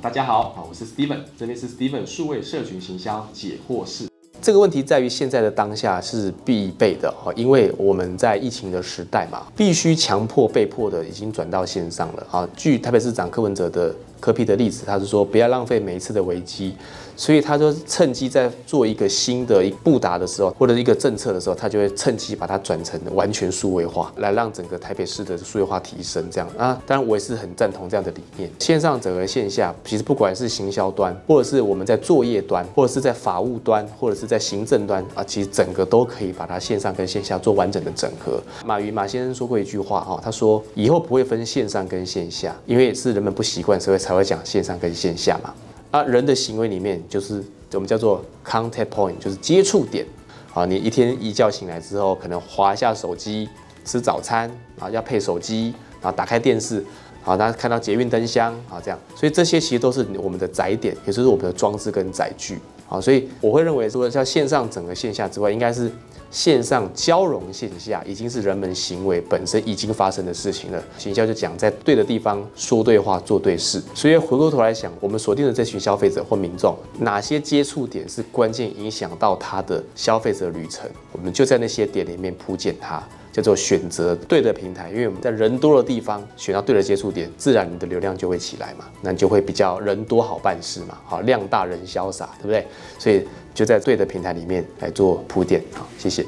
大家好，啊，我是 Steven，这边是 Steven 数位社群行销解惑室。这个问题在于现在的当下是必备的哈，因为我们在疫情的时代嘛，必须强迫、被迫的已经转到线上了啊。据台北市长柯文哲的科批的例子，他是说不要浪费每一次的危机。所以他就，趁机在做一个新的一布达的时候，或者一个政策的时候，他就会趁机把它转成完全数位化，来让整个台北市的数位化提升。这样啊，当然我也是很赞同这样的理念。线上整个线下，其实不管是行销端，或者是我们在作业端，或者是在法务端，或者是在行政端啊，其实整个都可以把它线上跟线下做完整的整合。马云马先生说过一句话哈，他说以后不会分线上跟线下，因为是人们不习惯，所以才会讲线上跟线下嘛。啊，人的行为里面就是我们叫做 contact point，就是接触点。啊，你一天一觉醒来之后，可能划一下手机吃早餐，啊，要配手机，啊打开电视，好，大家看到捷运灯箱，啊，这样，所以这些其实都是我们的载点，也就是我们的装置跟载具。啊，所以我会认为说，像线上整个线下之外，应该是。线上交融线下，已经是人们行为本身已经发生的事情了。行销就讲在对的地方说对话、做对事。所以回过头来想，我们锁定的这群消费者或民众，哪些接触点是关键影响到他的消费者旅程，我们就在那些点里面铺建它。叫做选择对的平台，因为我们在人多的地方选到对的接触点，自然你的流量就会起来嘛，那就会比较人多好办事嘛，好量大人潇洒，对不对？所以就在对的平台里面来做铺垫，好，谢谢。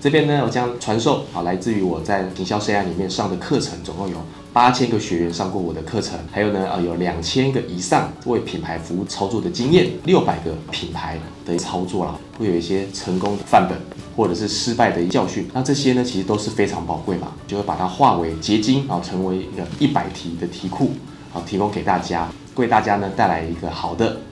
这边呢，我将传授好来自于我在营销 CI 里面上的课程，总共有八千个学员上过我的课程，还有呢，呃，有两千个以上为品牌服务操作的经验，六百个品牌的操作啦，会有一些成功的范本或者是失败的教训，那这些呢，其实都是非常宝贵嘛，就会把它化为结晶啊，成为一个一百题的题库，好，提供给大家，为大家呢带来一个好的